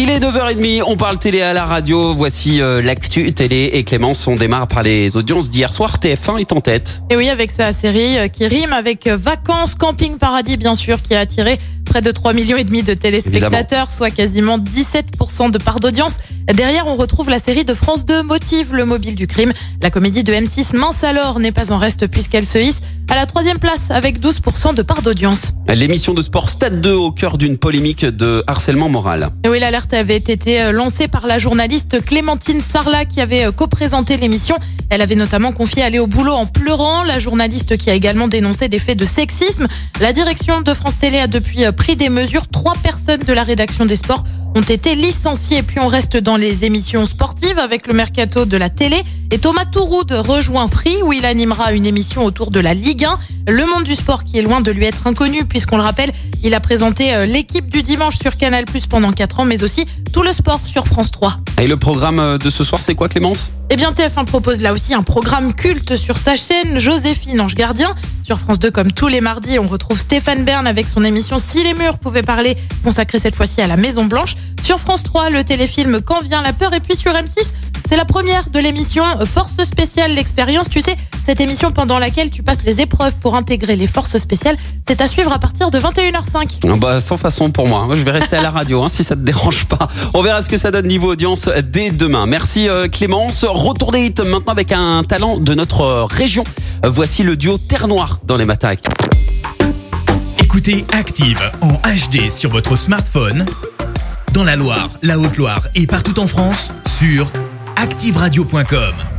Il est 9h30, on parle télé à la radio. Voici euh, l'actu télé et Clémence, on démarre par les audiences d'hier soir. TF1 est en tête. Et oui, avec sa série euh, qui rime avec euh, Vacances, Camping Paradis, bien sûr, qui a attiré près de 3 millions et demi de téléspectateurs, soit quasiment 17% de part d'audience. Derrière, on retrouve la série de France 2, Motive, le mobile du crime. La comédie de M6, Mince alors, n'est pas en reste puisqu'elle se hisse à la troisième place avec 12% de part d'audience. L'émission de sport Stade 2 au cœur d'une polémique de harcèlement moral. Et oui, l'alerte avait été euh, lancée par la journaliste Clémentine Sarlat qui avait euh, co-présenté l'émission. Elle avait notamment confié aller au boulot en pleurant. La journaliste qui a également dénoncé des faits de sexisme. La direction de France Télé a depuis euh, pris des mesures. Trois personnes de la rédaction des sports ont été licenciées. Puis on reste dans les émissions sportives avec le mercato de la télé. Et Thomas Touroud rejoint Free où il animera une émission autour de la Ligue 1. Le monde du sport qui est loin de lui être inconnu puisqu'on le rappelle, il a présenté euh, l'équipe du dimanche sur Canal Plus pendant 4 ans, mais aussi tout le sport sur France 3. Et le programme euh, de ce soir, c'est quoi Clémence? Eh bien TF1 propose là aussi un programme culte sur sa chaîne, Joséphine Ange Gardien. Sur France 2, comme tous les mardis, on retrouve Stéphane Bern avec son émission Si les murs pouvaient parler, consacrée cette fois-ci à la Maison Blanche. Sur France 3, le téléfilm Quand vient la peur, et puis sur M6, c'est la première de l'émission Force spéciale, l'expérience. Tu sais, cette émission pendant laquelle tu passes les épreuves pour intégrer les forces spéciales, c'est à suivre à partir de 21h. Bah, sans façon pour moi. Hein. Je vais rester à la radio hein, si ça te dérange pas. On verra ce que ça donne niveau audience dès demain. Merci euh, Clémence. Retour des hits maintenant avec un talent de notre euh, région. Voici le duo Terre Noire dans les matins. Écoutez Active en HD sur votre smartphone, dans la Loire, la Haute-Loire et partout en France, sur activeradio.com.